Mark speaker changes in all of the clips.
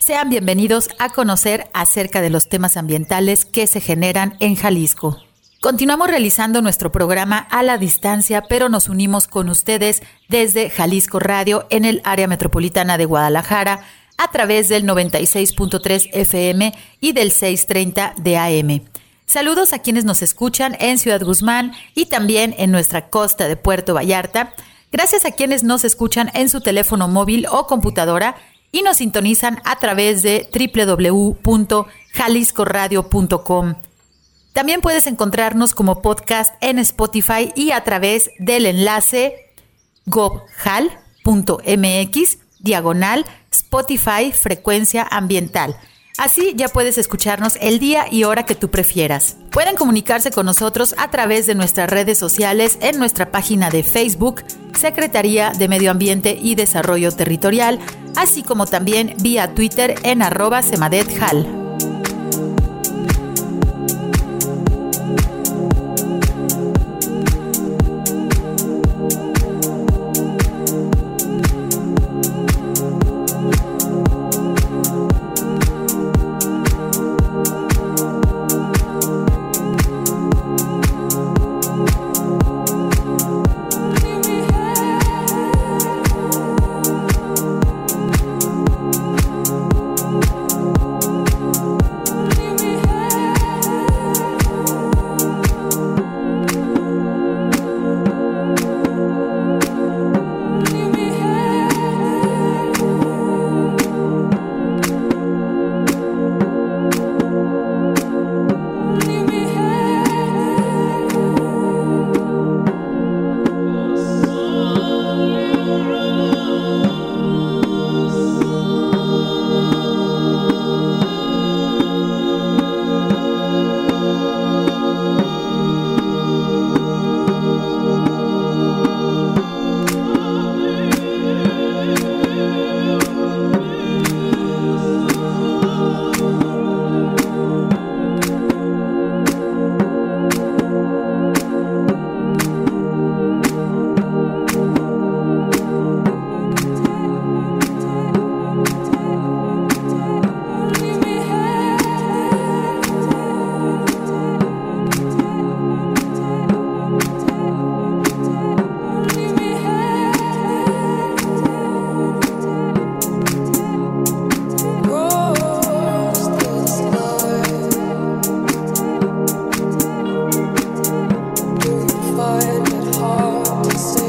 Speaker 1: Sean bienvenidos a conocer acerca de los temas ambientales que se generan en Jalisco. Continuamos realizando nuestro programa a la distancia, pero nos unimos con ustedes desde Jalisco Radio en el área metropolitana de Guadalajara a través del 96.3 FM y del 630 de AM. Saludos a quienes nos escuchan en Ciudad Guzmán y también en nuestra costa de Puerto Vallarta. Gracias a quienes nos escuchan en su teléfono móvil o computadora y nos sintonizan a través de www.jaliscoradio.com. También puedes encontrarnos como podcast en Spotify y a través del enlace gobhal.mx diagonal Spotify frecuencia ambiental. Así ya puedes escucharnos el día y hora que tú prefieras. Pueden comunicarse con nosotros a través de nuestras redes sociales en nuestra página de Facebook, Secretaría de Medio Ambiente y Desarrollo Territorial, así como también vía Twitter en arroba semadethal. Christ.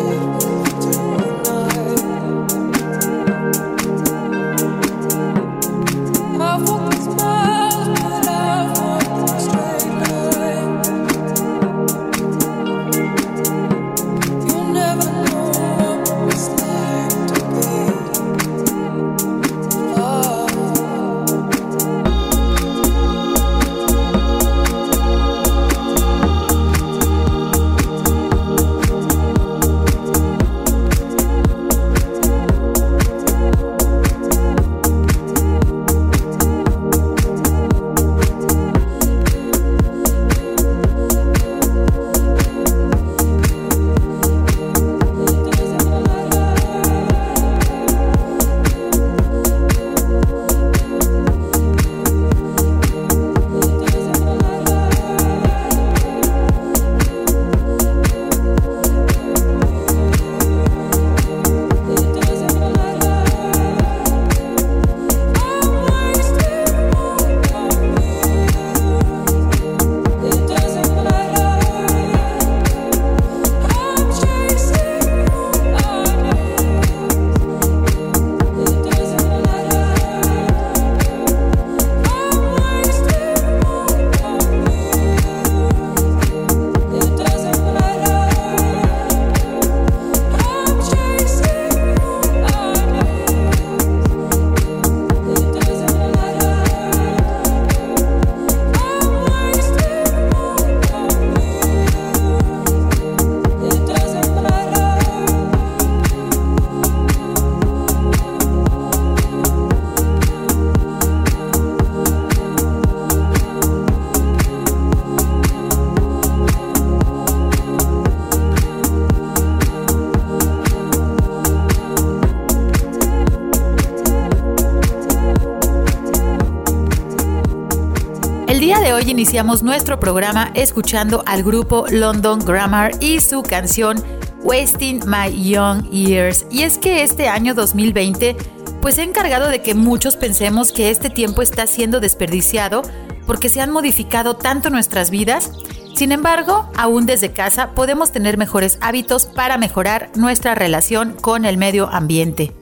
Speaker 1: Iniciamos nuestro programa escuchando al grupo London Grammar y su canción Wasting My Young Years. Y es que este año 2020 pues he encargado de que muchos pensemos que este tiempo está siendo desperdiciado porque se han modificado tanto nuestras vidas. Sin embargo, aún desde casa podemos tener mejores hábitos para mejorar nuestra relación con el medio ambiente.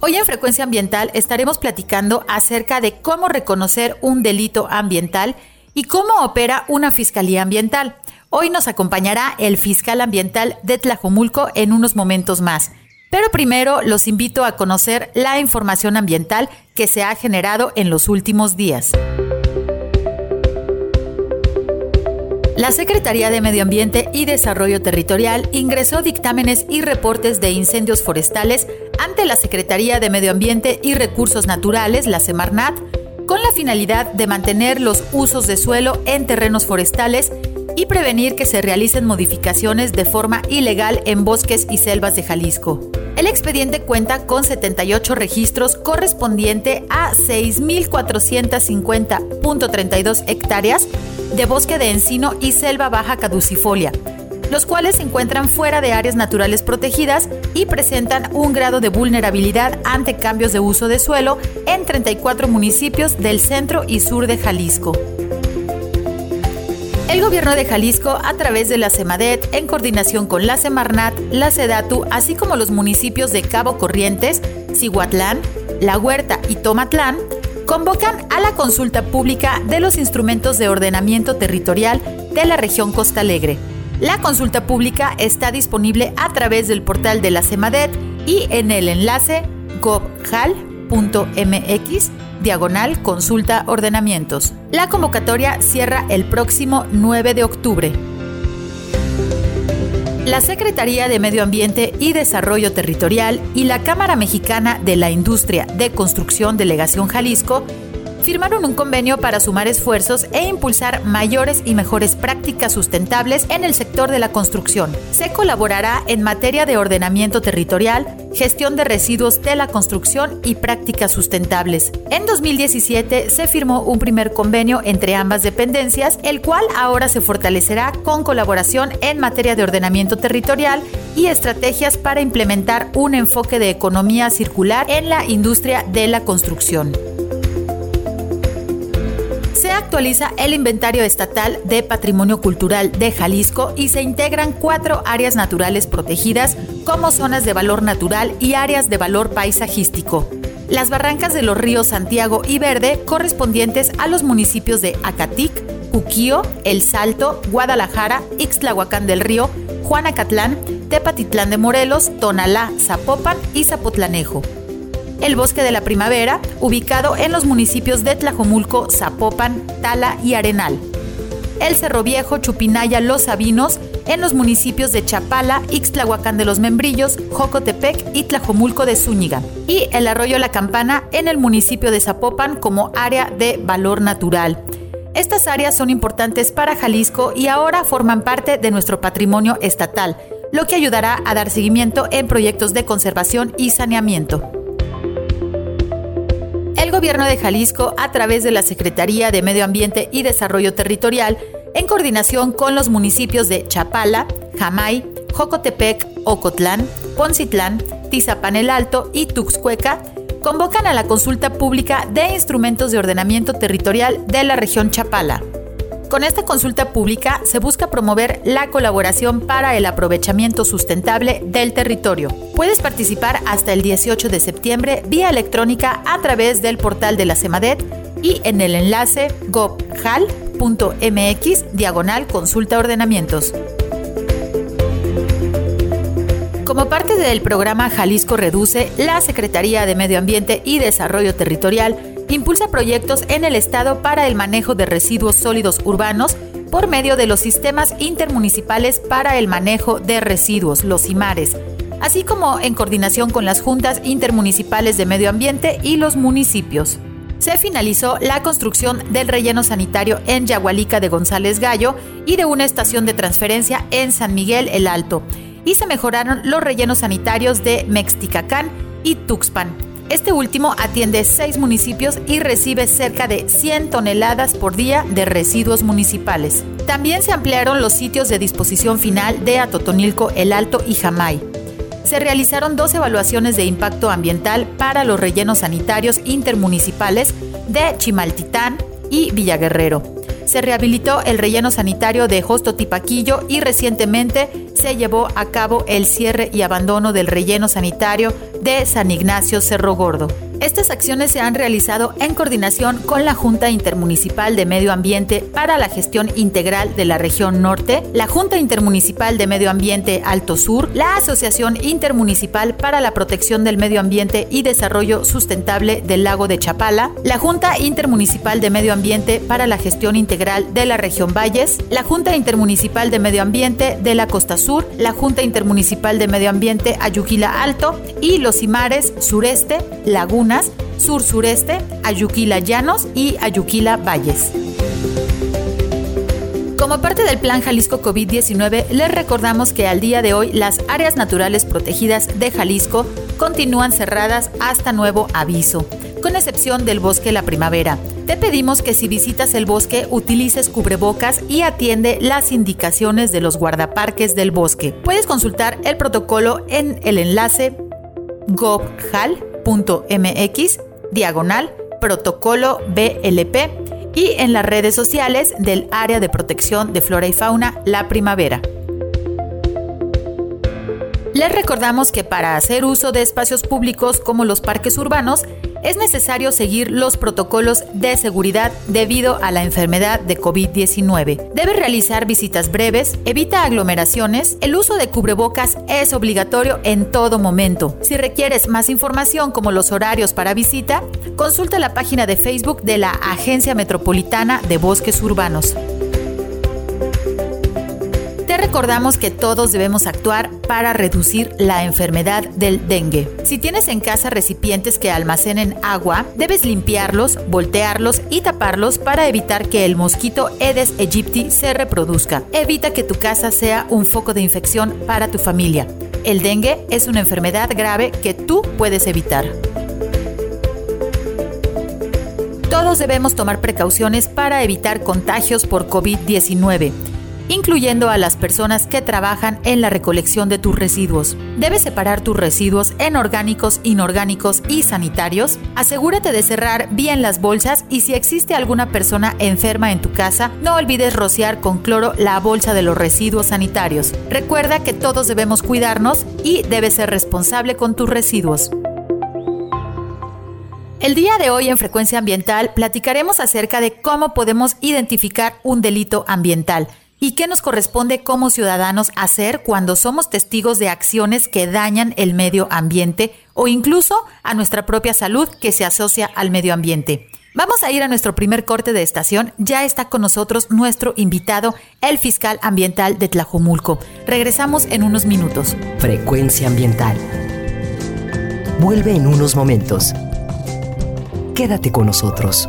Speaker 1: Hoy en Frecuencia Ambiental estaremos platicando acerca de cómo reconocer un delito ambiental y cómo opera una fiscalía ambiental. Hoy nos acompañará el fiscal ambiental de Tlajomulco en unos momentos más. Pero primero los invito a conocer la información ambiental que se ha generado en los últimos días. La Secretaría de Medio Ambiente y Desarrollo Territorial ingresó dictámenes y reportes de incendios forestales ante la Secretaría de Medio Ambiente y Recursos Naturales, la Semarnat, con la finalidad de mantener los usos de suelo en terrenos forestales y prevenir que se realicen modificaciones de forma ilegal en bosques y selvas de Jalisco. El expediente cuenta con 78 registros correspondiente a 6.450.32 hectáreas de bosque de encino y selva baja caducifolia, los cuales se encuentran fuera de áreas naturales protegidas y presentan un grado de vulnerabilidad ante cambios de uso de suelo en 34 municipios del centro y sur de Jalisco. El gobierno de Jalisco, a través de la CEMADET, en coordinación con la Semarnat, la SEDATU, así como los municipios de Cabo Corrientes, Cihuatlán, La Huerta y Tomatlán, convocan a la consulta pública de los instrumentos de ordenamiento territorial de la región Costa Alegre. La consulta pública está disponible a través del portal de la CEMADET y en el enlace gobjal.mx diagonal consulta ordenamientos. La convocatoria cierra el próximo 9 de octubre. La Secretaría de Medio Ambiente y Desarrollo Territorial y la Cámara Mexicana de la Industria de Construcción Delegación Jalisco firmaron un convenio para sumar esfuerzos e impulsar mayores y mejores prácticas sustentables en el sector de la construcción. Se colaborará en materia de ordenamiento territorial, gestión de residuos de la construcción y prácticas sustentables. En 2017 se firmó un primer convenio entre ambas dependencias, el cual ahora se fortalecerá con colaboración en materia de ordenamiento territorial y estrategias para implementar un enfoque de economía circular en la industria de la construcción se actualiza el inventario estatal de patrimonio cultural de Jalisco y se integran cuatro áreas naturales protegidas como zonas de valor natural y áreas de valor paisajístico. Las barrancas de los ríos Santiago y Verde correspondientes a los municipios de Acatic, Cuquío, El Salto, Guadalajara, Ixtlahuacán del Río, Juanacatlán, Tepatitlán de Morelos, Tonalá, Zapopan y Zapotlanejo el Bosque de la Primavera, ubicado en los municipios de Tlajomulco, Zapopan, Tala y Arenal. El Cerro Viejo, Chupinaya, Los Sabinos, en los municipios de Chapala, Ixtlahuacán de los Membrillos, Jocotepec y Tlajomulco de Zúñiga. Y el Arroyo La Campana en el municipio de Zapopan como área de valor natural. Estas áreas son importantes para Jalisco y ahora forman parte de nuestro patrimonio estatal, lo que ayudará a dar seguimiento en proyectos de conservación y saneamiento gobierno de Jalisco, a través de la Secretaría de Medio Ambiente y Desarrollo Territorial, en coordinación con los municipios de Chapala, Jamay, Jocotepec, Ocotlán, Poncitlán, Tizapán el Alto y Tuxcueca, convocan a la consulta pública de instrumentos de ordenamiento territorial de la región Chapala. Con esta consulta pública se busca promover la colaboración para el aprovechamiento sustentable del territorio. Puedes participar hasta el 18 de septiembre vía electrónica a través del portal de la CEMADET y en el enlace gobjal.mx diagonal consulta ordenamientos. Como parte del programa Jalisco Reduce, la Secretaría de Medio Ambiente y Desarrollo Territorial impulsa proyectos en el Estado para el manejo de residuos sólidos urbanos por medio de los sistemas intermunicipales para el manejo de residuos, los IMARES, así como en coordinación con las juntas intermunicipales de medio ambiente y los municipios. Se finalizó la construcción del relleno sanitario en Yagualica de González Gallo y de una estación de transferencia en San Miguel el Alto, y se mejoraron los rellenos sanitarios de Mexticacán y Tuxpan Este último atiende seis municipios y recibe cerca de 100 toneladas por día de residuos municipales. También se ampliaron los sitios de disposición final de Atotonilco, El Alto y Jamay. Se realizaron dos evaluaciones de impacto ambiental para los rellenos sanitarios intermunicipales de Chimaltitán y Villaguerrero. Se rehabilitó el relleno sanitario de Josto Tipaquillo y recientemente se llevó a cabo el cierre y abandono del relleno sanitario de San Ignacio Cerro Gordo. Estas acciones se han realizado en coordinación con la Junta Intermunicipal de Medio Ambiente para la Gestión Integral de la Región Norte, la Junta Intermunicipal de Medio Ambiente Alto Sur, la Asociación Intermunicipal para la Protección del Medio Ambiente y Desarrollo Sustentable del Lago de Chapala, la Junta Intermunicipal de Medio Ambiente para la Gestión Integral de la Región Valles, la Junta Intermunicipal de Medio Ambiente de la Costa Sur, la Junta Intermunicipal de Medio Ambiente Ayuquila Alto y los Imares Sureste, Laguna, sur-sureste, Ayuquila Llanos y Ayuquila Valles. Como parte del Plan Jalisco COVID-19, les recordamos que al día de hoy las áreas naturales protegidas de Jalisco continúan cerradas hasta nuevo aviso, con excepción del bosque La Primavera. Te pedimos que si visitas el bosque utilices cubrebocas y atiende las indicaciones de los guardaparques del bosque. Puedes consultar el protocolo en el enlace govjal mx diagonal protocolo BLP y en las redes sociales del Área de Protección de Flora y Fauna La Primavera. Les recordamos que para hacer uso de espacios públicos como los parques urbanos, es necesario seguir los protocolos de seguridad debido a la enfermedad de COVID-19. Debe realizar visitas breves, evita aglomeraciones, el uso de cubrebocas es obligatorio en todo momento. Si requieres más información como los horarios para visita, consulta la página de Facebook de la Agencia Metropolitana de Bosques Urbanos recordamos que todos debemos actuar para reducir la enfermedad del dengue. Si tienes en casa recipientes que almacenen agua, debes limpiarlos, voltearlos y taparlos para evitar que el mosquito Aedes aegypti se reproduzca. Evita que tu casa sea un foco de infección para tu familia. El dengue es una enfermedad grave que tú puedes evitar. Todos debemos tomar precauciones para evitar contagios por COVID-19 incluyendo a las personas que trabajan en la recolección de tus residuos. Debes separar tus residuos en orgánicos, inorgánicos y sanitarios. Asegúrate de cerrar bien las bolsas y si existe alguna persona enferma en tu casa, no olvides rociar con cloro la bolsa de los residuos sanitarios. Recuerda que todos debemos cuidarnos y debes ser responsable con tus residuos. El día de hoy en Frecuencia Ambiental platicaremos acerca de cómo podemos identificar un delito ambiental y qué nos corresponde como ciudadanos hacer cuando somos testigos de acciones que dañan el medio ambiente o incluso a nuestra propia salud que se asocia al medio ambiente. Vamos a ir a nuestro primer corte de estación. Ya está con nosotros nuestro invitado, el fiscal ambiental de Tlajomulco. Regresamos en unos minutos.
Speaker 2: Frecuencia ambiental. Vuelve en unos momentos. Quédate con nosotros.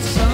Speaker 2: So.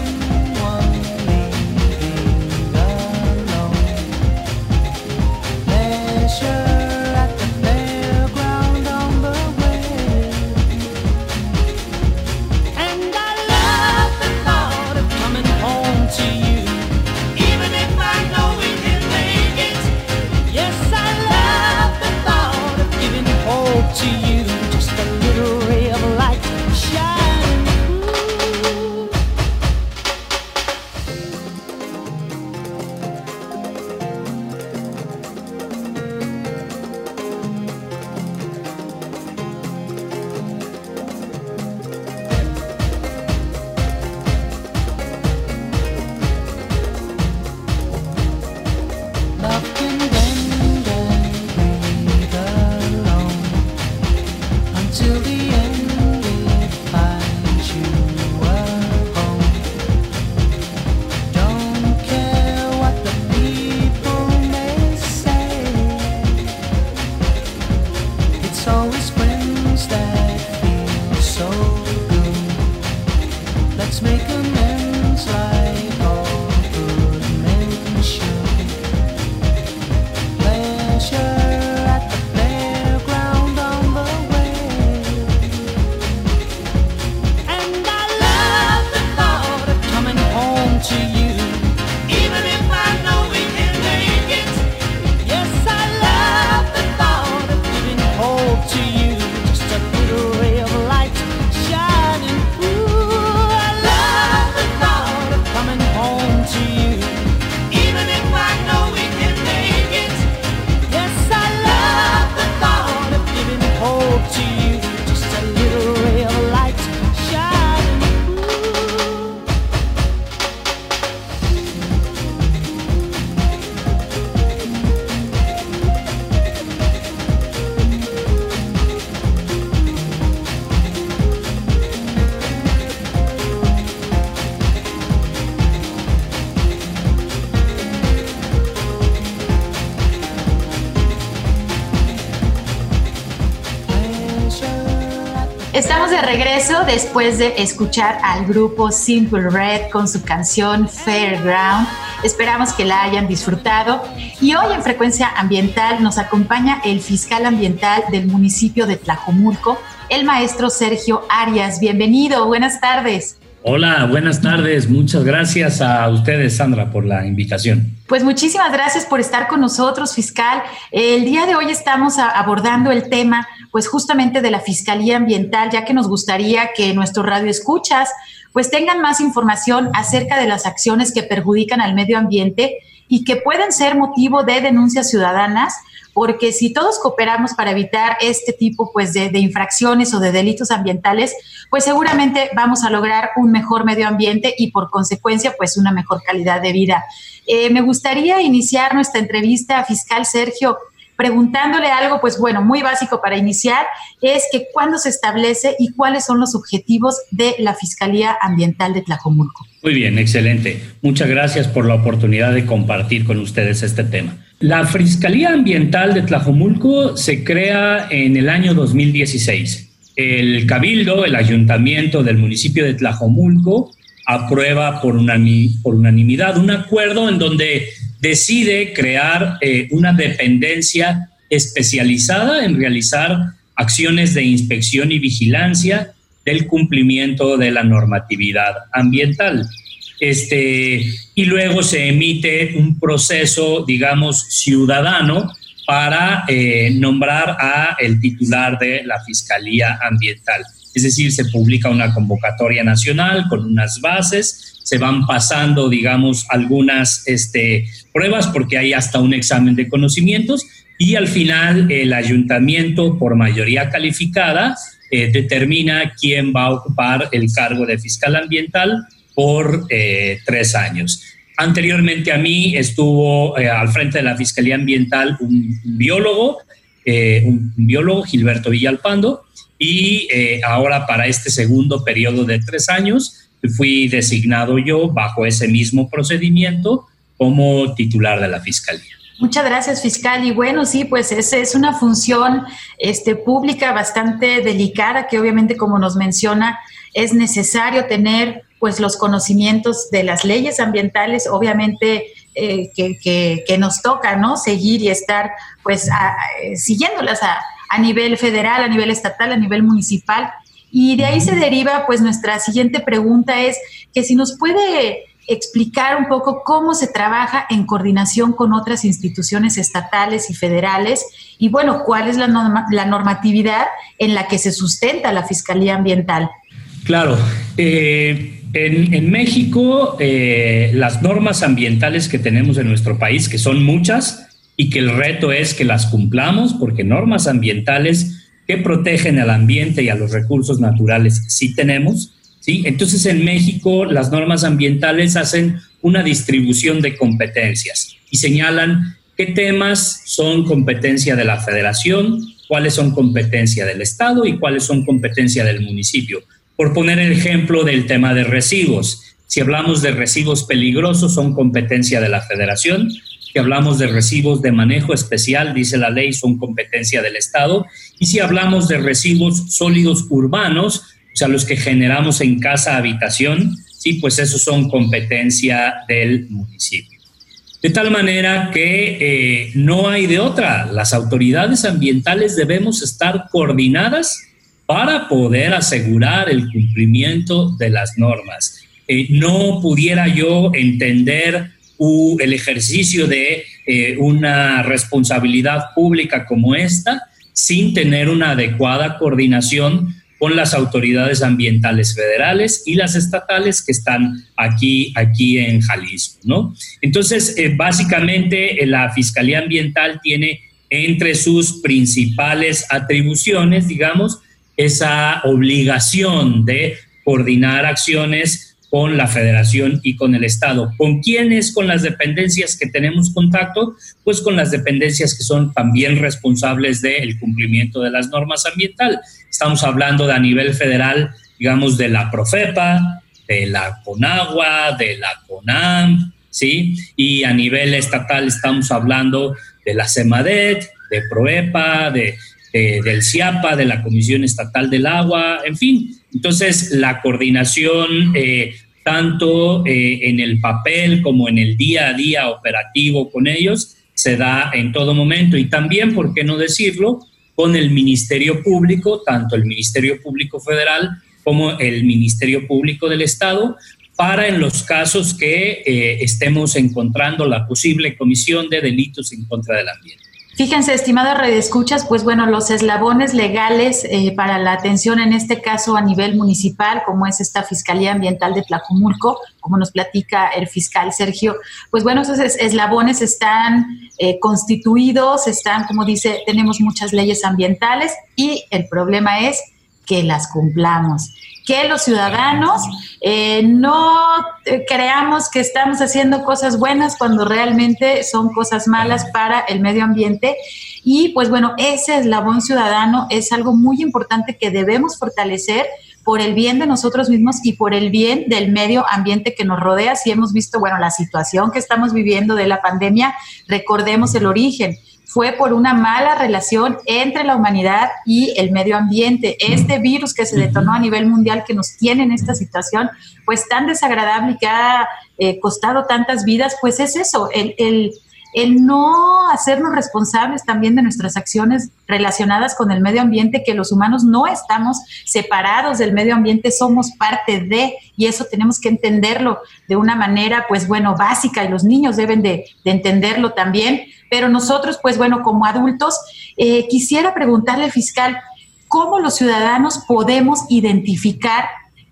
Speaker 1: Después de escuchar al grupo Simple Red con su canción Fairground. Esperamos que la hayan disfrutado. Y hoy en Frecuencia Ambiental nos acompaña el fiscal ambiental del municipio de Tlajomulco, el maestro Sergio Arias. Bienvenido, buenas tardes.
Speaker 3: Hola, buenas tardes. Muchas gracias a ustedes, Sandra, por la invitación.
Speaker 1: Pues muchísimas gracias por estar con nosotros, fiscal. El día de hoy estamos abordando el tema, pues justamente de la Fiscalía Ambiental, ya que nos gustaría que nuestros radioescuchas pues tengan más información acerca de las acciones que perjudican al medio ambiente y que pueden ser motivo de denuncias ciudadanas porque si todos cooperamos para evitar este tipo pues, de, infracciones o de delitos ambientales, pues seguramente vamos a lograr un mejor medio ambiente y por consecuencia pues una mejor calidad de vida. Eh, me gustaría iniciar nuestra entrevista, fiscal Sergio, preguntándole algo, pues bueno, muy básico para iniciar, es que cuándo se establece y cuáles son los objetivos de la Fiscalía Ambiental de Tlajomulco.
Speaker 3: Muy bien, excelente. Muchas gracias por la oportunidad de compartir con ustedes este tema. La Fiscalía Ambiental de Tlajomulco se crea en el año 2016. El Cabildo, el Ayuntamiento del municipio de Tlajomulco, aprueba por, unanimidad un acuerdo en donde decide crear eh, una dependencia especializada en realizar acciones de inspección y vigilancia del cumplimiento de la normatividad ambiental. Este, y luego se emite un proceso, digamos, ciudadano para eh, nombrar a el titular de la Fiscalía Ambiental. Es decir, se publica una convocatoria nacional con unas bases, se van pasando, digamos, algunas este, pruebas porque hay hasta un examen de conocimientos y al final el ayuntamiento por mayoría calificada eh, determina quién va a ocupar el cargo de fiscal ambiental por eh, tres años. Anteriormente a mí estuvo eh, al frente de la Fiscalía Ambiental un, biólogo, eh, un, biólogo, Gilberto Villalpando, y ahora para este segundo periodo de tres años fui designado yo bajo ese mismo procedimiento como titular de la Fiscalía.
Speaker 1: Muchas gracias, fiscal. Y bueno, sí, pues esa es una función este, pública bastante delicada que obviamente, como nos menciona, es necesario tener pues los conocimientos de las leyes ambientales, obviamente eh, que, nos toca, ¿no? Seguir y estar pues siguiéndolas a, a nivel federal, a nivel estatal, a nivel municipal. Y de ahí se deriva pues nuestra siguiente pregunta es que si nos puede explicar un poco cómo se trabaja en coordinación con otras instituciones estatales y federales y bueno, cuál es la, la normatividad en la que se sustenta la Fiscalía Ambiental.
Speaker 3: Claro, eh, en, México eh, las normas ambientales que tenemos en nuestro país, que son muchas y que el reto es que las cumplamos, porque normas ambientales que protegen al ambiente y a los recursos naturales sí tenemos, ¿sí? Entonces en México las normas ambientales hacen una distribución de competencias y señalan qué temas son competencia de la federación, cuáles son competencia del Estado y cuáles son competencia del municipio. Por poner el ejemplo del tema de residuos, si hablamos de residuos peligrosos son competencia de la federación, si hablamos de residuos de manejo especial, dice la ley, son competencia del Estado, y si hablamos de residuos sólidos urbanos, o sea, los que generamos en casa habitación, sí, pues esos son competencia del municipio. De tal manera que eh, no hay de otra. Las autoridades ambientales debemos estar coordinadas para poder asegurar el cumplimiento de las normas. Eh, no pudiera yo entender el ejercicio de eh, una responsabilidad pública como esta sin tener una adecuada coordinación con las autoridades ambientales federales y las estatales que están aquí, aquí en Jalisco, ¿no? Entonces, eh, básicamente eh, la Fiscalía Ambiental tiene entre sus principales atribuciones, digamos, esa obligación de coordinar acciones con la federación y con el Estado. ¿Con quiénes? Con las dependencias que tenemos contacto, pues con las dependencias que son también responsables del cumplimiento de las normas ambientales. Estamos hablando de a nivel federal, digamos, de la Profepa, de la CONAGUA, de la CONAM, ¿sí? Y a nivel estatal estamos hablando de la CEMADET, de PROEPA, de, del CIAPA, de la Comisión Estatal del Agua, en fin. Entonces, la coordinación, eh, tanto eh, en el papel como en el día a día operativo con ellos, se da en todo momento. Y también, ¿por qué no decirlo? con el Ministerio Público, tanto el Ministerio Público Federal como el Ministerio Público del Estado, para en los casos que eh, estemos encontrando la posible comisión de delitos en contra del ambiente.
Speaker 1: Fíjense, estimadas redescuchas, pues bueno, los eslabones legales eh, para la atención en este caso a nivel municipal, como es esta Fiscalía Ambiental de Tlajumulco, como nos platica el fiscal Sergio, pues bueno, esos eslabones están eh, constituidos, están, como dice, tenemos muchas leyes ambientales y el problema es que las cumplamos que los ciudadanos eh, no eh, creamos que estamos haciendo cosas buenas cuando realmente son cosas malas para el medio ambiente. Y pues bueno, ese eslabón ciudadano es algo muy importante que debemos fortalecer por el bien de nosotros mismos y por el bien del medio ambiente que nos rodea. Si hemos visto, bueno, la situación que estamos viviendo de la pandemia, recordemos el origen fue por una mala relación entre la humanidad y el medio ambiente. Este virus que se detonó a nivel mundial que nos tiene en esta situación, pues tan desagradable y que ha eh, costado tantas vidas, pues es eso, el, el, el no hacernos responsables también de nuestras acciones relacionadas con el medio ambiente, que los humanos no estamos separados del medio ambiente, somos parte de, y eso tenemos que entenderlo de una manera, pues bueno, básica, y los niños deben de, de entenderlo también pero nosotros, pues bueno, como adultos, eh, quisiera preguntarle al fiscal, ¿cómo los ciudadanos podemos identificar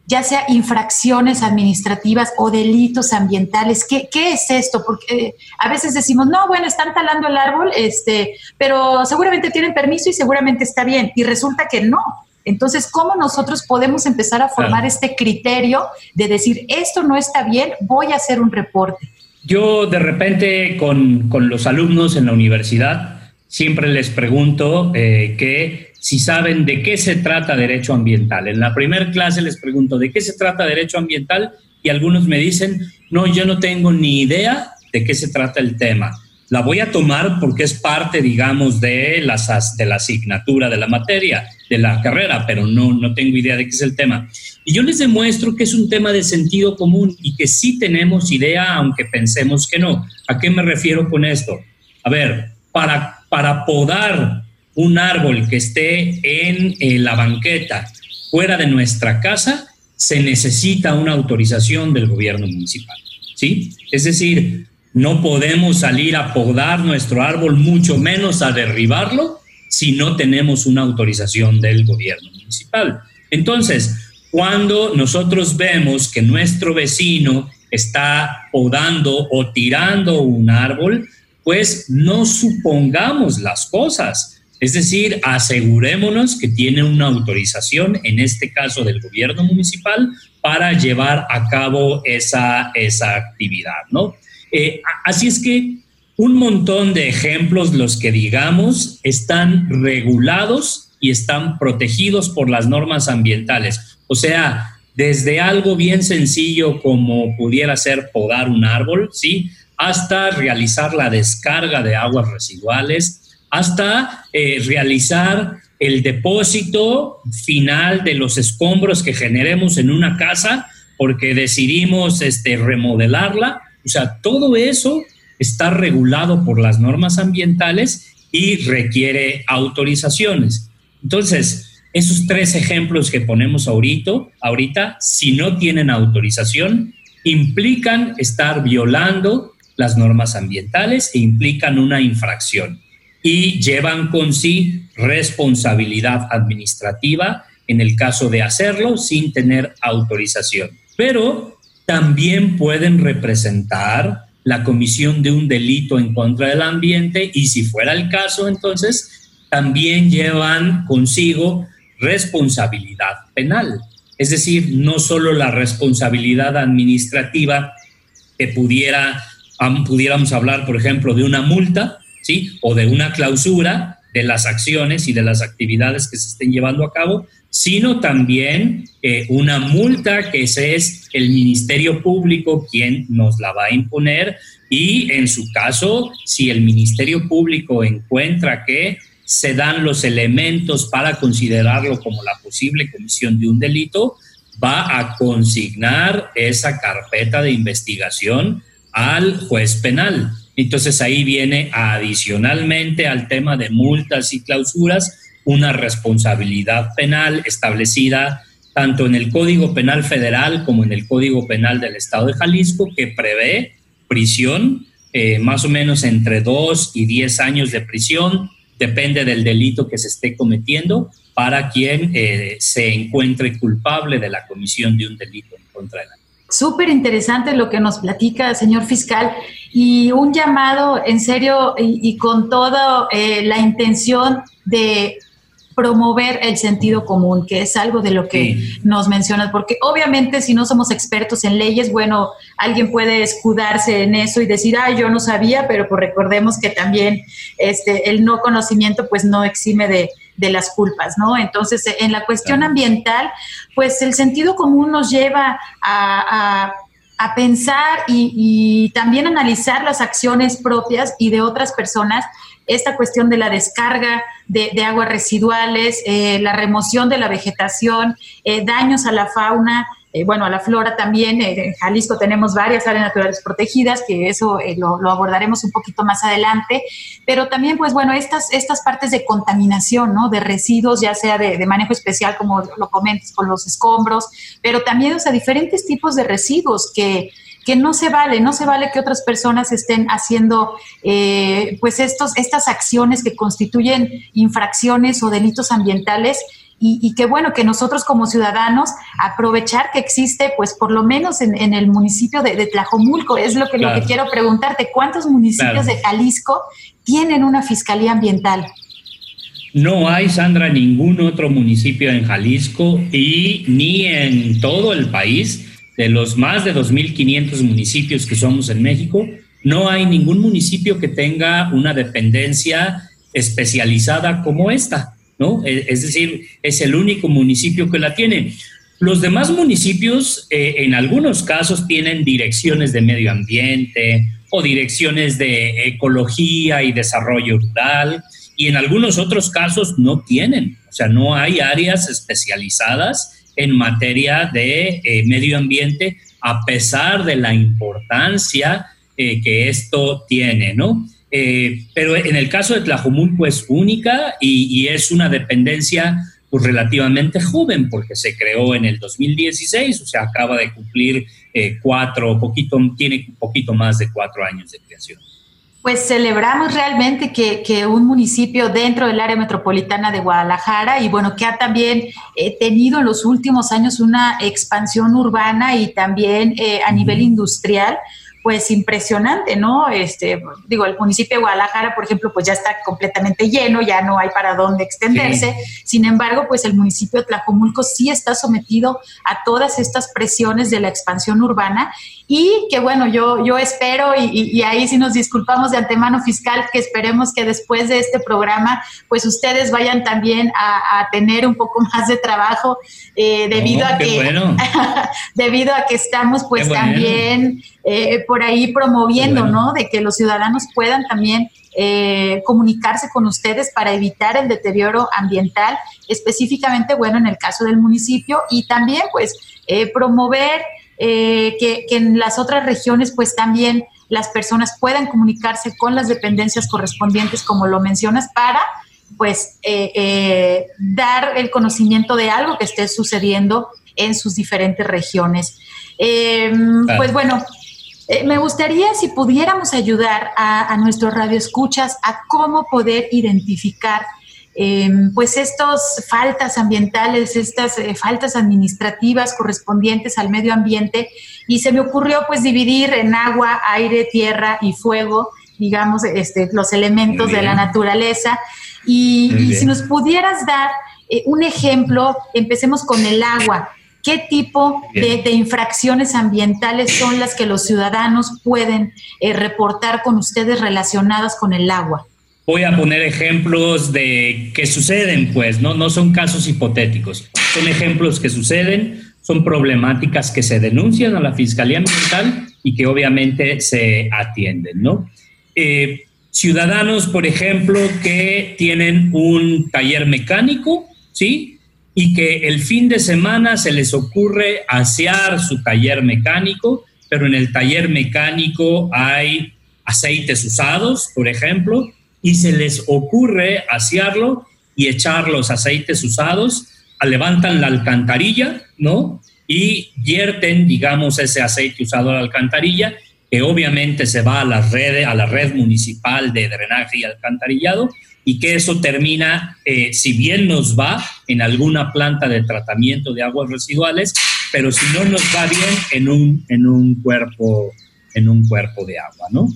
Speaker 1: ya sea infracciones administrativas o delitos ambientales. ¿Qué, qué es esto? Porque eh, a veces decimos, no, bueno, están talando el árbol, este, pero seguramente tienen permiso y seguramente está bien. Y resulta que no. Entonces, ¿cómo nosotros podemos empezar a formar este criterio de decir, esto no está bien, voy a hacer un reporte?
Speaker 3: Yo de repente con, los alumnos en la universidad siempre les pregunto eh, que si saben de qué se trata derecho ambiental. En la primera clase les pregunto de qué se trata derecho ambiental y algunos me dicen, no, yo no tengo ni idea de qué se trata el tema. La voy a tomar porque es parte, digamos, de, las, de la asignatura de la materia, de la carrera, pero no, no tengo idea de qué es el tema. Y yo les demuestro que es un tema de sentido común y que sí tenemos idea, aunque pensemos que no. ¿A qué me refiero con esto? A ver, para, para podar un árbol que esté en, en la banqueta fuera de nuestra casa, se necesita una autorización del gobierno municipal. ¿sí? Es decir, no podemos salir a podar nuestro árbol, mucho menos a derribarlo, si no tenemos una autorización del gobierno municipal. Entonces, cuando nosotros vemos que nuestro vecino está podando o tirando un árbol, pues no supongamos las cosas. Es decir, asegurémonos que tiene una autorización, en este caso del gobierno municipal, para llevar a cabo esa, esa actividad, ¿no? Eh, así es que un montón de ejemplos, los que digamos, están regulados y están protegidos por las normas ambientales. O sea, desde algo bien sencillo como pudiera ser podar un árbol, ¿sí? Hasta realizar la descarga de aguas residuales, hasta eh, realizar el depósito final de los escombros que generemos en una casa porque decidimos este, remodelarla. O sea, todo eso está regulado por las normas ambientales y requiere autorizaciones. Entonces, esos tres ejemplos que ponemos ahorita, ahorita, si no tienen autorización, implican estar violando las normas ambientales e implican una infracción y llevan con sí responsabilidad administrativa en el caso de hacerlo sin tener autorización. Pero también pueden representar la comisión de un delito en contra del ambiente y si fuera el caso, entonces también llevan consigo responsabilidad penal. Es decir, no solo la responsabilidad administrativa que pudiera, pudiéramos hablar, por ejemplo, de una multa, ¿sí? O de una clausura de las acciones y de las actividades que se estén llevando a cabo, sino también eh, una multa que ese es el Ministerio Público quien nos la va a imponer y en su caso, si el Ministerio Público encuentra que se dan los elementos para considerarlo como la posible comisión de un delito, va a consignar esa carpeta de investigación al juez penal. Entonces ahí viene adicionalmente al tema de multas y clausuras una responsabilidad penal establecida tanto en el Código Penal Federal como en el Código Penal del Estado de Jalisco que prevé prisión eh, más o menos entre dos y diez años de prisión, depende del delito que se esté cometiendo, para quien eh, se encuentre culpable de la comisión de un delito en contra de la
Speaker 1: Súper interesante lo que nos platica, señor fiscal, y un llamado en serio y, con toda eh, la intención de promover el sentido común, que es algo de lo que nos mencionas, porque obviamente si no somos expertos en leyes, bueno, alguien puede escudarse en eso y decir, ah, yo no sabía, pero pues recordemos que también este, el no conocimiento pues no exime de, de las culpas, ¿no? Entonces, en la cuestión ambiental, pues el sentido común nos lleva a, pensar y, también analizar las acciones propias y de otras personas, esta cuestión de la descarga de, aguas residuales, eh, la remoción de la vegetación, eh, daños a la fauna, eh, bueno, a la flora también. Eh, en Jalisco tenemos varias áreas naturales protegidas, que eso eh, lo, abordaremos un poquito más adelante. Pero también, pues bueno, estas, estas partes de contaminación, ¿no? De residuos, ya sea de, manejo especial, como lo comentas, con los escombros, pero también, o sea, diferentes tipos de residuos que que no se vale, no se vale que otras personas estén haciendo pues estos, estas acciones que constituyen infracciones o delitos ambientales y, qué bueno que nosotros como ciudadanos aprovechar que existe, pues por lo menos en, el municipio de, Tlajomulco, es lo que, lo que quiero preguntarte, ¿cuántos municipios de Jalisco tienen una fiscalía ambiental?
Speaker 3: No hay, Sandra, ningún otro municipio en Jalisco y ni en todo el país, de los más de 2.500 municipios que somos en México, no hay ningún municipio que tenga una dependencia especializada como esta. ¿No? E, es decir, es el único municipio que la tiene. Los demás municipios, eh, en algunos casos, tienen direcciones de medio ambiente o direcciones de ecología y desarrollo rural, y en algunos otros casos no tienen, o sea, no hay áreas especializadas en materia de eh, medio ambiente, a pesar de la importancia eh, que esto tiene, ¿no? Eh, pero en el caso de Tlajomulco es única y, es una dependencia pues, relativamente joven porque se creó en el 2016, o sea, acaba de cumplir eh, cuatro, poquito, tiene un poquito más de cuatro años de creación.
Speaker 1: Pues celebramos realmente que, un municipio dentro del área metropolitana de Guadalajara y bueno, que ha también eh, tenido en los últimos años una expansión urbana y también eh, a nivel industrial, pues impresionante, ¿no? Este, digo, el municipio de Guadalajara, por ejemplo, pues ya está completamente lleno, ya no hay para dónde extenderse. Sin embargo, pues el municipio de Tlajomulco sí está sometido a todas estas presiones de la expansión urbana y que bueno, yo, yo espero y, ahí sí nos disculpamos de antemano fiscal, que esperemos que después de este programa, pues ustedes vayan también a, tener un poco más de trabajo eh, debido a que debido a que estamos pues también eh, por ahí promoviendo, ¿no? De que los ciudadanos puedan también eh, comunicarse con ustedes para evitar el deterioro ambiental, específicamente, bueno, en el caso del municipio, y también, pues, eh, que, en las otras regiones, pues, también las personas puedan comunicarse con las dependencias correspondientes, como lo mencionas, para pues dar el conocimiento de algo que esté sucediendo en sus diferentes regiones. Pues bueno, eh, me gustaría si pudiéramos ayudar a, a nuestros radioescuchas a cómo poder identificar eh, pues estas faltas ambientales, estas eh, faltas administrativas correspondientes al medio ambiente y se me ocurrió pues dividir en agua, aire, tierra y fuego, digamos, este, los elementos de la naturaleza. Y, si nos pudieras dar un ejemplo, empecemos con el agua. ¿Qué tipo de, infracciones ambientales son las que los ciudadanos pueden eh, reportar con ustedes relacionadas con el agua?
Speaker 3: Voy a poner ejemplos de que suceden, pues, ¿no? No son casos hipotéticos, son ejemplos que suceden, son problemáticas que se denuncian a la Fiscalía Ambiental y que obviamente se atienden, ¿no? Eh, ciudadanos, por ejemplo, que tienen un taller mecánico, ¿sí? y que el fin de semana se les ocurre asear su taller mecánico, pero en el taller mecánico hay aceites usados, por ejemplo, y se les ocurre asearlo y echar los aceites usados, levantan la alcantarilla, ¿no? Y vierten, digamos, ese aceite usado a la alcantarilla, que obviamente se va a la red, a la red municipal de drenaje y alcantarillado, y que eso termina, eh, si bien nos va en alguna planta de tratamiento de aguas residuales, pero si no nos va bien en un, en un, cuerpo, en un cuerpo de agua, ¿no?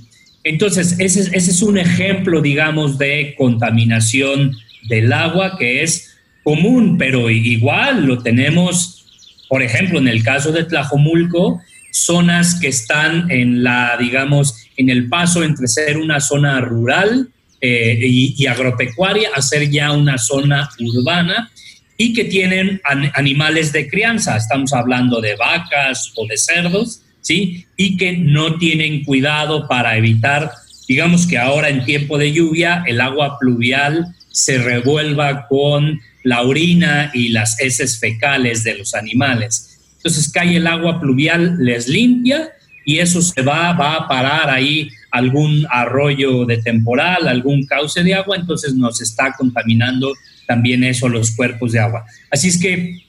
Speaker 3: Entonces, ese, ese es un ejemplo, digamos, de contaminación del agua que es común, pero igual lo tenemos, por ejemplo, en el caso de Tlajomulco, zonas que están en la, digamos, en el paso entre ser una zona rural eh, y, agropecuaria a ser ya una zona urbana y que tienen animales de crianza, estamos hablando de vacas o de cerdos, ¿sí? Y que no tienen cuidado para evitar, digamos que ahora en tiempo de lluvia, el agua pluvial se revuelva con la orina y las heces fecales de los animales. Entonces cae el agua pluvial, les limpia y eso se va, va a parar ahí algún arroyo de temporal, algún cauce de agua, entonces nos está contaminando también eso los cuerpos de agua. Así es que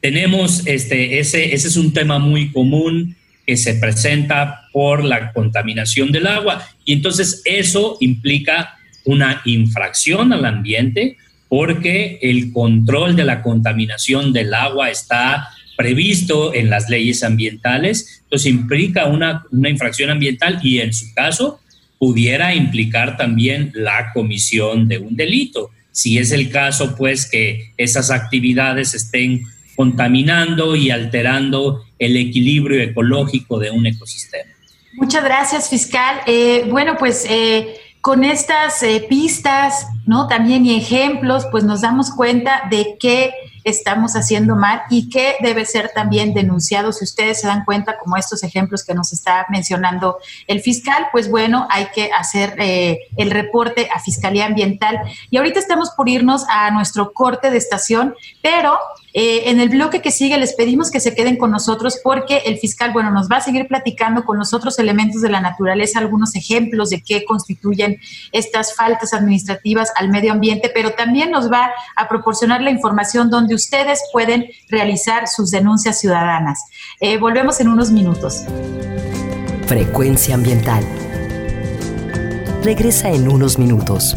Speaker 3: tenemos este, ese, ese es un tema muy común que se presenta por la contaminación del agua y entonces eso implica una infracción al ambiente porque el control de la contaminación del agua está previsto en las leyes ambientales, entonces implica una, una infracción ambiental y en su caso pudiera implicar también la comisión de un delito. Si es el caso, pues que esas actividades estén contaminando y alterando el equilibrio ecológico de un ecosistema.
Speaker 1: Muchas gracias, fiscal. Eh, bueno, pues eh, con estas eh, pistas, ¿no? También y ejemplos, pues nos damos cuenta de que estamos haciendo mal y que debe ser también denunciado. Si ustedes se dan cuenta, como estos ejemplos que nos está mencionando el fiscal, pues bueno, hay que hacer eh, el reporte a Fiscalía Ambiental. Y ahorita estamos por irnos a nuestro corte de estación, pero Eh, en el bloque que sigue les pedimos que se queden con nosotros porque el fiscal, bueno, nos va a seguir platicando con los otros elementos de la naturaleza, algunos ejemplos de qué constituyen estas faltas administrativas al medio ambiente, pero también nos va a proporcionar la información donde ustedes pueden realizar sus denuncias ciudadanas. Eh, volvemos en unos minutos.
Speaker 2: Frecuencia ambiental. Regresa en unos minutos.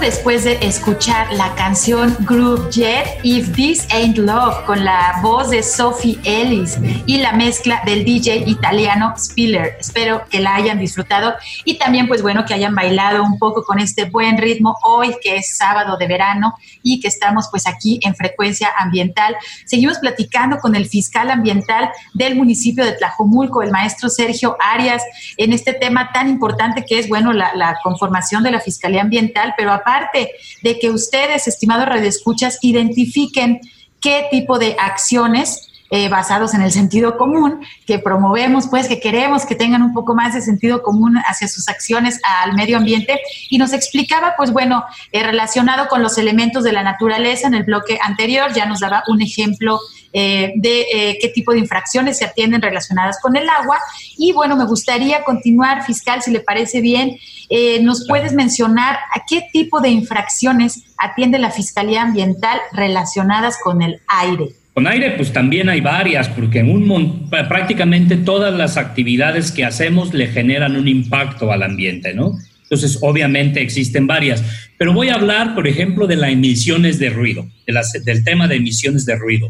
Speaker 1: después de escuchar la canción Group Jet If This Ain't Love con la voz de Sophie Ellis y la mezcla del DJ italiano Spiller. Espero que la hayan disfrutado y también pues bueno que hayan bailado un poco con este buen ritmo hoy que es sábado de verano y que estamos pues aquí en frecuencia ambiental. Seguimos platicando con el fiscal ambiental del municipio de Tlajomulco, el maestro Sergio Arias, en este tema tan importante que es bueno la, conformación de la Fiscalía Ambiental, pero aparte de que ustedes, estimados radioescuchas, identifiquen qué tipo de acciones eh, basados en el sentido común, que promovemos, pues que queremos que tengan un poco más de sentido común hacia sus acciones al medio ambiente. Y nos explicaba, pues bueno, eh, relacionado con los elementos de la naturaleza en el bloque anterior, ya nos daba un ejemplo eh, de qué tipo de infracciones se atienden relacionadas con el agua. Y bueno, me gustaría continuar, fiscal, si le parece bien, nos puedes mencionar a qué tipo de infracciones atiende la Fiscalía Ambiental relacionadas con el aire.
Speaker 3: Con aire, pues también hay varias, porque un, prácticamente todas las actividades que hacemos le generan un impacto al ambiente, ¿no? Entonces, obviamente existen varias. Pero voy a hablar, por ejemplo, de las emisiones de ruido, del tema de emisiones de ruido.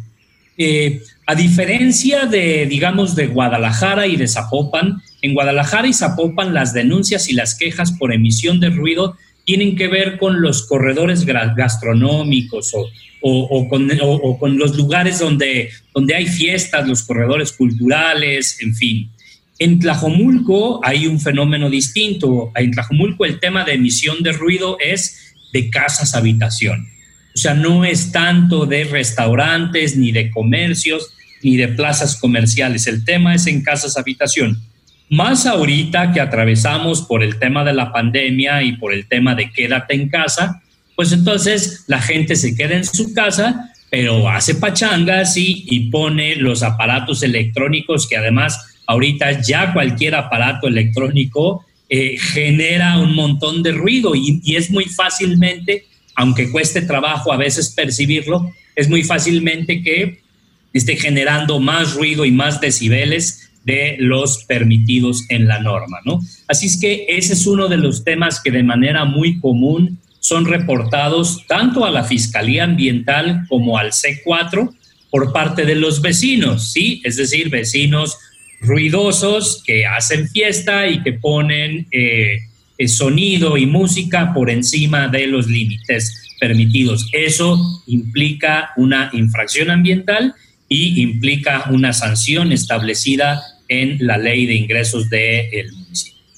Speaker 3: Eh, a diferencia de, digamos, de Guadalajara y de Zapopan, en Guadalajara y Zapopan las denuncias y las quejas por emisión de ruido tienen que ver con los corredores gastronómicos o, con, los lugares donde, donde hay fiestas, los corredores culturales, en fin. En Tlajomulco hay un fenómeno distinto. En Tlajomulco el tema de emisión de ruido es de casas habitación. O sea, no es tanto de restaurantes, ni de comercios, ni de plazas comerciales. El tema es en casas habitación. Más ahorita que atravesamos por el tema de la pandemia y por el tema de quédate en casa, pues entonces la gente se queda en su casa, pero hace pachangas y, y pone los aparatos electrónicos que además ahorita ya cualquier aparato electrónico eh, genera un montón de ruido y, y, es muy fácilmente, aunque cueste trabajo a veces percibirlo, es muy fácilmente que esté generando más ruido y más decibeles de los permitidos en la norma, ¿no? Así es que ese es uno de los temas que de manera muy común son reportados tanto a la Fiscalía Ambiental como al C4 por parte de los vecinos, ¿sí? Es decir, vecinos ruidosos que hacen fiesta y que ponen eh, sonido y música por encima de los límites permitidos. Eso implica una infracción ambiental y implica una sanción establecida en la ley de ingresos del municipio.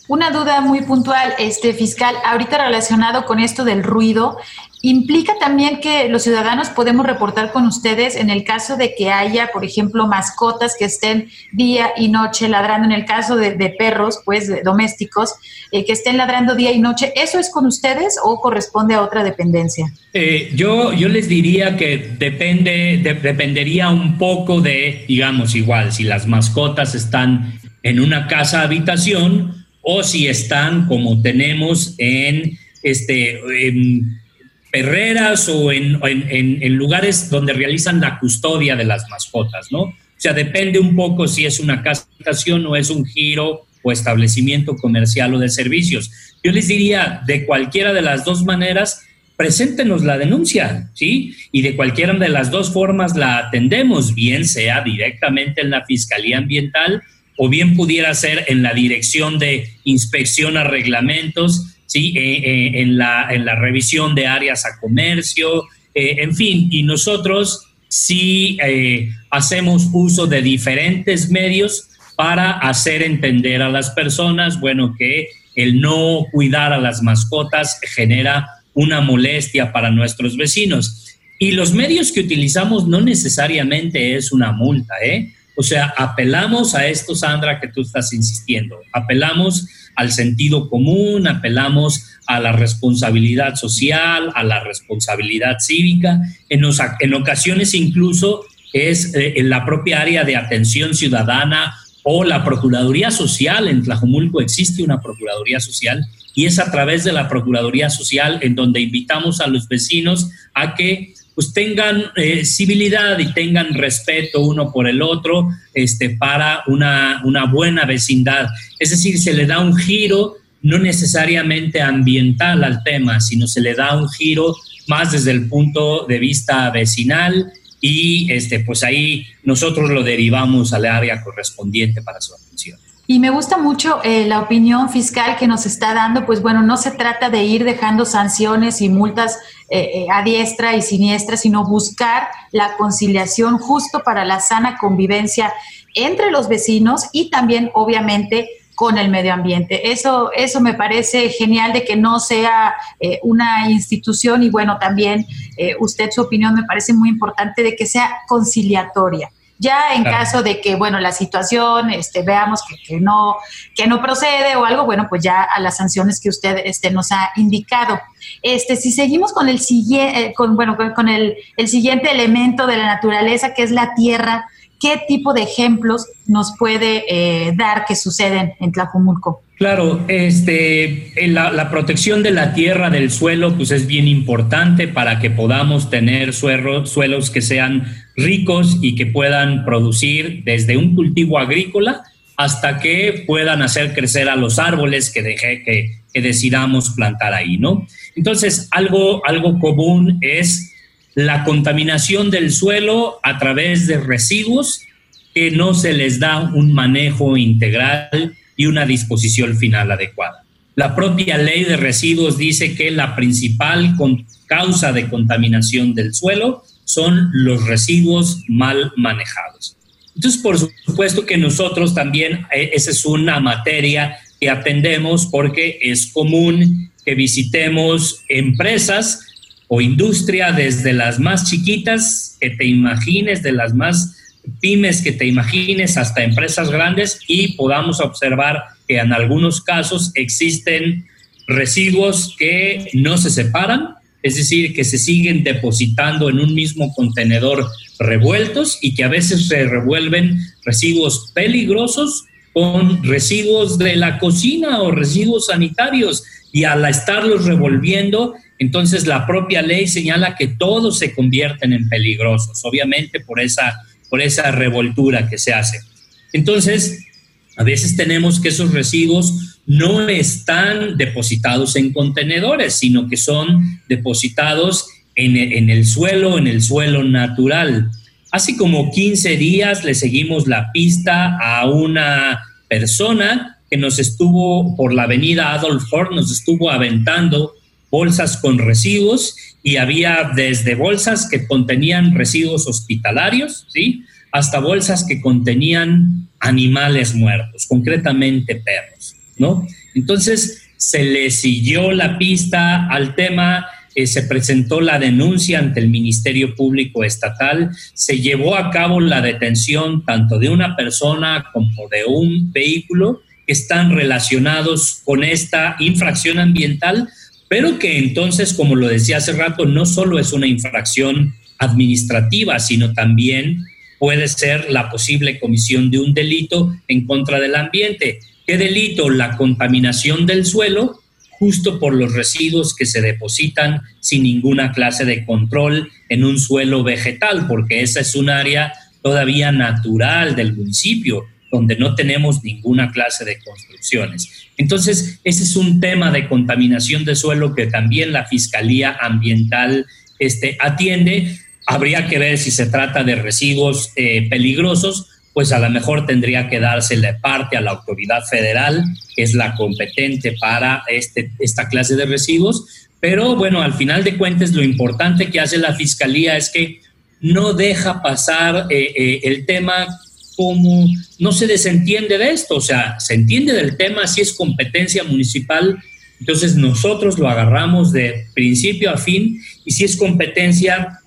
Speaker 1: Una duda muy puntual, este fiscal, ahorita relacionado con esto del ruido, ¿implica también que los ciudadanos podemos reportar con ustedes en el caso de que haya, por ejemplo, mascotas que estén día y noche ladrando, en el caso de, perros, pues domésticos, eh, que estén ladrando día y noche? ¿Eso es con ustedes o corresponde a otra dependencia?
Speaker 3: Eh, yo, yo les diría que depende, dependería un poco de, digamos, igual, si las mascotas están en una casa habitación, o si están como tenemos en, este, en perreras o en, en, lugares donde realizan la custodia de las mascotas, ¿no? O sea, depende un poco si es una casa o es un giro o establecimiento comercial o de servicios. Yo les diría, de cualquiera de las dos maneras, preséntenos la denuncia, ¿sí? Y de cualquiera de las dos formas la atendemos, bien sea directamente en la Fiscalía Ambiental o bien pudiera ser en la dirección de inspección a reglamentos, ¿sí? Eh, eh, en, la, en la revisión de áreas a comercio, eh, en fin, y nosotros sí hacemos uso de diferentes medios para hacer entender a las personas, bueno, que el no cuidar a las mascotas genera una molestia para nuestros vecinos. Y los medios que utilizamos no necesariamente es una multa, ¿eh? O sea, apelamos a esto, Sandra, que tú estás insistiendo. Apelamos al sentido común, apelamos a la responsabilidad social, a la responsabilidad cívica. En, ocasiones incluso es eh, en la propia área de atención ciudadana o la Procuraduría Social. En Tlajomulco existe una Procuraduría Social y es a través de la Procuraduría Social en donde invitamos a los vecinos a que pues tengan eh, civilidad y tengan respeto uno por el otro este, para una, una buena vecindad. Es decir, se le da un giro no necesariamente ambiental al tema, sino se le da un giro más desde el punto de vista vecinal y este, pues ahí nosotros lo derivamos al área correspondiente para su atención.
Speaker 1: Y me gusta mucho eh, la opinión fiscal que nos está dando, pues bueno, no se trata de ir dejando sanciones y multas eh, eh, a diestra y siniestra, sino buscar la conciliación justo para la sana convivencia entre los vecinos y también, obviamente, con el medio ambiente. Eso, eso me parece genial de que no sea una institución y bueno, también usted su opinión me parece muy importante de que sea conciliatoria. Ya en caso de que, bueno, la situación, este, veamos que, no, que no procede o algo, bueno, pues ya a las sanciones que usted este, nos ha indicado. Este, si seguimos con el siguiente, eh, con, bueno, con, el, el siguiente elemento de la naturaleza, que es la tierra, ¿qué tipo de ejemplos nos puede eh, dar que suceden en Tlajumulco?
Speaker 3: Claro, este, la, la, protección de la tierra, del suelo, pues es bien importante para que podamos tener suelos que sean ricos y que puedan producir desde un cultivo agrícola hasta que puedan hacer crecer a los árboles que, deje, que, decidamos plantar ahí, ¿no? Entonces, algo, algo común es la contaminación del suelo a través de residuos que no se les da un manejo integral y una disposición final adecuada. La propia ley de residuos dice que la principal causa de contaminación del suelo son los residuos mal manejados. Entonces, por supuesto que nosotros también, eh, esa es una materia que atendemos porque es común que visitemos empresas o industria desde las más chiquitas que te imagines, de las más pymes que te imagines, hasta empresas grandes y podamos observar que en algunos casos existen residuos que no se separan es decir, que se siguen depositando en un mismo contenedor revueltos y que a veces se revuelven residuos peligrosos con residuos de la cocina o residuos sanitarios y al estarlos revolviendo, entonces la propia ley señala que todos se convierten en peligrosos, obviamente por esa, por esa revoltura que se hace. Entonces, a veces tenemos que esos residuos no están depositados en contenedores, sino que son depositados en, en, el suelo, en el suelo natural. Hace como 15 días le seguimos la pista a una persona que nos estuvo por la avenida Adolf Horn, nos estuvo aventando bolsas con residuos y había desde bolsas que contenían residuos hospitalarios, ¿sí? hasta bolsas que contenían animales muertos, concretamente perros, ¿no? Entonces se le siguió la pista al tema, eh, se presentó la denuncia ante el Ministerio Público Estatal, se llevó a cabo la detención tanto de una persona como de un vehículo que están relacionados con esta infracción ambiental, pero que entonces, como lo decía hace rato, no solo es una infracción administrativa, sino también puede ser la posible comisión de un delito en contra del ambiente. ¿Qué delito? La contaminación del suelo justo por los residuos que se depositan sin ninguna clase de control en un suelo vegetal, porque esa es un área todavía natural del municipio, donde no tenemos ninguna clase de construcciones. Entonces, ese es un tema de contaminación de suelo que también la Fiscalía Ambiental este, atiende Habría que ver si se trata de residuos eh, peligrosos, pues a lo mejor tendría que dársele parte a la autoridad federal, que es la competente para este, esta clase de residuos. Pero bueno, al final de cuentas, lo importante que hace la Fiscalía es que no deja pasar eh, eh, el tema como no se desentiende de esto, o sea, se entiende del tema si es competencia municipal, entonces nosotros lo agarramos de principio a fin y si es competencia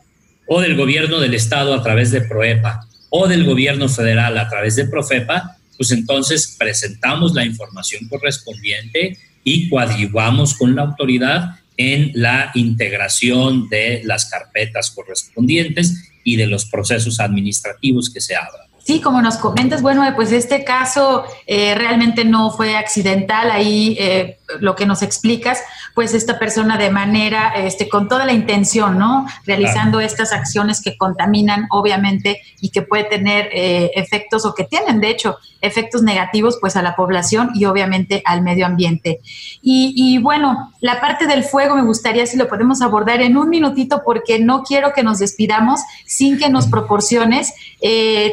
Speaker 3: o del gobierno del estado a través de PROEPA o del gobierno federal a través de PROFEPA, pues entonces presentamos la información correspondiente y coadyuvamos con la autoridad en la integración de las carpetas correspondientes y de los procesos administrativos que se abran.
Speaker 1: Sí, como nos comentas, bueno, pues este caso eh, realmente no fue accidental, ahí eh, lo que nos explicas, pues esta persona de manera, este, con toda la intención, ¿no? Realizando estas acciones que contaminan, obviamente, y que puede tener eh, efectos, o que tienen, de hecho, efectos negativos, pues a la población y obviamente al medio ambiente. Y, y bueno, la parte del fuego me gustaría si lo podemos abordar en un minutito, porque no quiero que nos despidamos sin que nos proporciones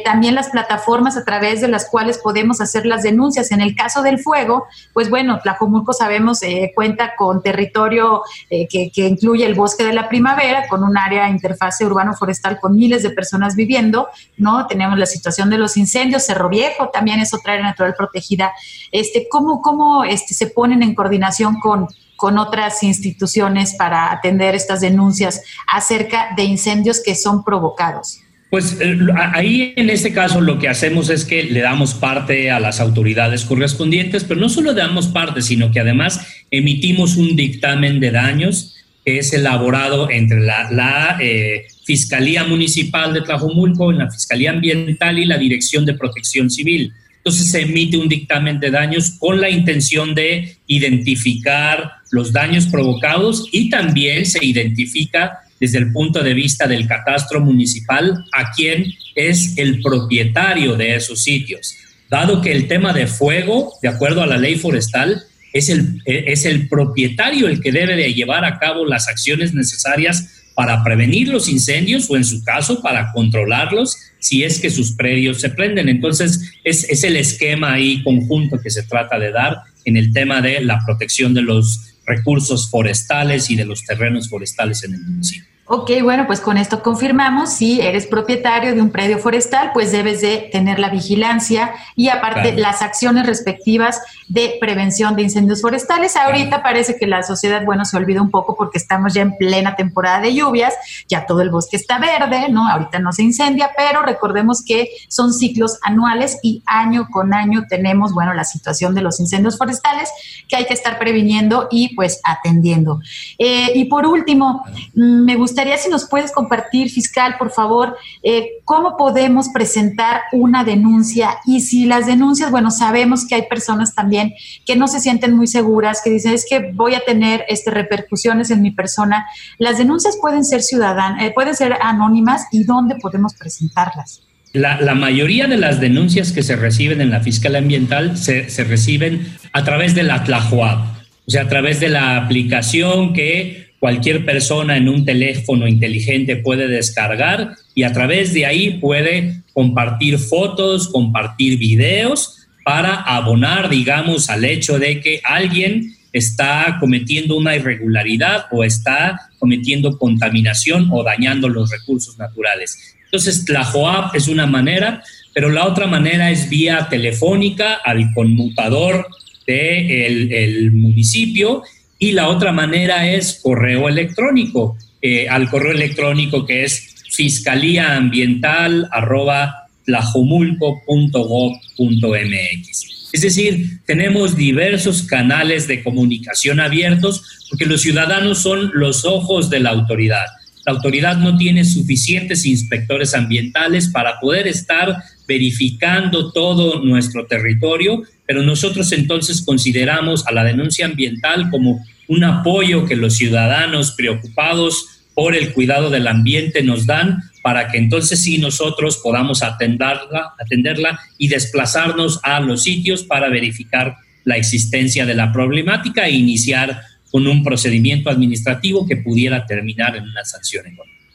Speaker 1: también la plataformas a través de las cuales podemos hacer las denuncias. En el caso del fuego, pues bueno, Tlajomulco sabemos eh, cuenta con territorio eh, que, incluye el bosque de la primavera, con un área interfase urbano-forestal con miles de personas viviendo, ¿no? Tenemos la situación de los incendios, Cerro Viejo también es otra área natural protegida. Este, ¿Cómo, cómo este, se ponen en coordinación con, con otras instituciones para atender estas denuncias acerca de incendios que son provocados?
Speaker 3: Pues eh, ahí en este caso lo que hacemos es que le damos parte a las autoridades correspondientes, pero no solo damos parte, sino que además emitimos un dictamen de daños que es elaborado entre la, eh, Fiscalía Municipal de Tlajomulco, en la Fiscalía Ambiental y la Dirección de Protección Civil. Entonces se emite un dictamen de daños con la intención de identificar los daños provocados y también se identifica desde el punto de vista del catastro municipal a quién es el propietario de esos sitios. Dado que el tema de fuego, de acuerdo a la ley forestal, es el, es el propietario el que debe de llevar a cabo las acciones necesarias para prevenir los incendios o en su caso para controlarlos si es que sus predios se prenden. Entonces es, es el esquema ahí conjunto que se trata de dar en el tema de la protección de los recursos forestales y de los terrenos forestales en el municipio.
Speaker 1: Ok, bueno, pues con esto confirmamos, si eres propietario de un predio forestal, pues debes de tener la vigilancia y aparte las acciones respectivas de prevención de incendios forestales. Ahorita parece que la sociedad, bueno, se olvida un poco porque estamos ya en plena temporada de lluvias, ya todo el bosque está verde, ¿no? Ahorita no se incendia, pero recordemos que son ciclos anuales y año con año tenemos, bueno, la situación de los incendios forestales que hay que estar previniendo y pues atendiendo. Eh, y por último, mm, me gustaría si nos puedes compartir, fiscal, por favor, eh, cómo podemos presentar una denuncia y si las denuncias, bueno, sabemos que hay personas también que no se sienten muy seguras, que dicen es que voy a tener este, repercusiones en mi persona. Las denuncias pueden ser ciudadanas, eh, pueden ser anónimas y dónde podemos presentarlas.
Speaker 3: La, mayoría de las denuncias que se reciben en la fiscal ambiental se, reciben a través de la Tlajoab, o sea, a través de la aplicación que cualquier persona en un teléfono inteligente puede descargar y a través de ahí puede compartir fotos, compartir videos para abonar, digamos, al hecho de que alguien está cometiendo una irregularidad o está cometiendo contaminación o dañando los recursos naturales. Entonces, la JOAP es una manera, pero la otra manera es vía telefónica al conmutador del de el municipio y la otra manera es correo electrónico, eh, al correo electrónico que es fiscaliaambiental.tlajomulco.gov.mx. Es decir, tenemos diversos canales de comunicación abiertos porque los ciudadanos son los ojos de la autoridad. La autoridad no tiene suficientes inspectores ambientales para poder estar verificando todo nuestro territorio, pero nosotros entonces consideramos a la denuncia ambiental como un apoyo que los ciudadanos preocupados por el cuidado del ambiente nos dan para que entonces sí nosotros podamos atenderla, y desplazarnos a los sitios para verificar la existencia de la problemática e iniciar con un procedimiento administrativo que pudiera terminar en una sanción.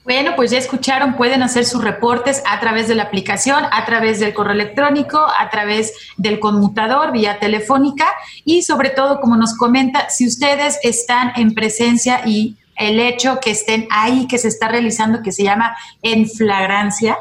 Speaker 1: Bueno, pues ya escucharon, pueden hacer sus reportes a través de la aplicación, a través del correo electrónico, a través del conmutador, vía telefónica. Y sobre todo, como nos comenta, si ustedes están en presencia y el hecho que estén ahí, que se está realizando, que se llama en flagrancia,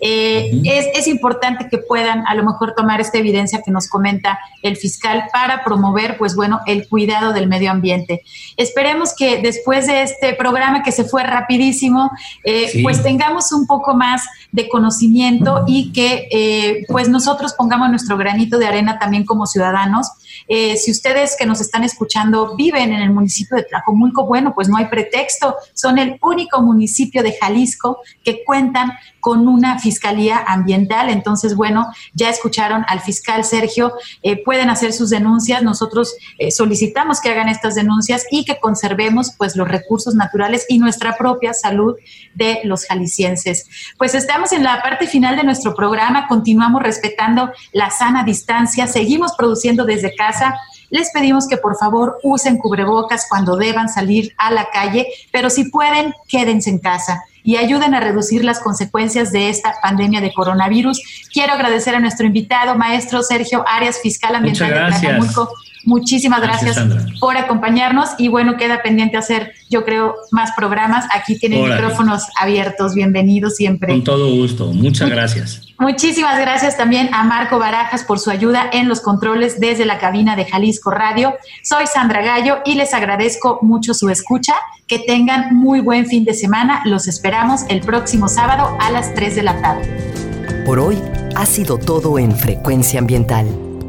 Speaker 1: eh, es, es, importante que puedan a lo mejor tomar esta evidencia que nos comenta el fiscal para promover, pues bueno, el cuidado del medio ambiente. Esperemos que después de este programa que se fue rapidísimo, eh, pues tengamos un poco más de conocimiento y que eh, pues nosotros pongamos nuestro granito de arena también como ciudadanos. Si ustedes que nos están escuchando viven en el municipio de Tlajomulco, bueno, pues no hay pretexto, son el único municipio de Jalisco que cuentan con una fiscalía ambiental. Entonces, bueno, ya escucharon al fiscal Sergio, eh, pueden hacer sus denuncias. Nosotros eh, solicitamos que hagan estas denuncias y que conservemos pues los recursos naturales y nuestra propia salud de los jaliscienses. Pues estamos en la parte final de nuestro programa, continuamos respetando la sana distancia, seguimos produciendo desde casa les pedimos que por favor usen cubrebocas cuando deban salir a la calle, pero si pueden, quédense en casa y ayuden a reducir las consecuencias de esta pandemia de coronavirus. Quiero agradecer a nuestro invitado, maestro Sergio Arias, fiscal ambiental de Tlacomulco. Muchísimas gracias, por acompañarnos y bueno, queda pendiente hacer, yo creo, más programas. Aquí tienen micrófonos abiertos, bienvenidos siempre.
Speaker 3: Con todo gusto, muchas gracias.
Speaker 1: Muchísimas gracias también a Marco Barajas por su ayuda en los controles desde la cabina de Jalisco Radio. Soy Sandra Gallo y les agradezco mucho su escucha. Que tengan muy buen fin de semana. Los esperamos el próximo sábado a las 3 de la tarde.
Speaker 2: Por hoy ha sido todo en Frecuencia Ambiental.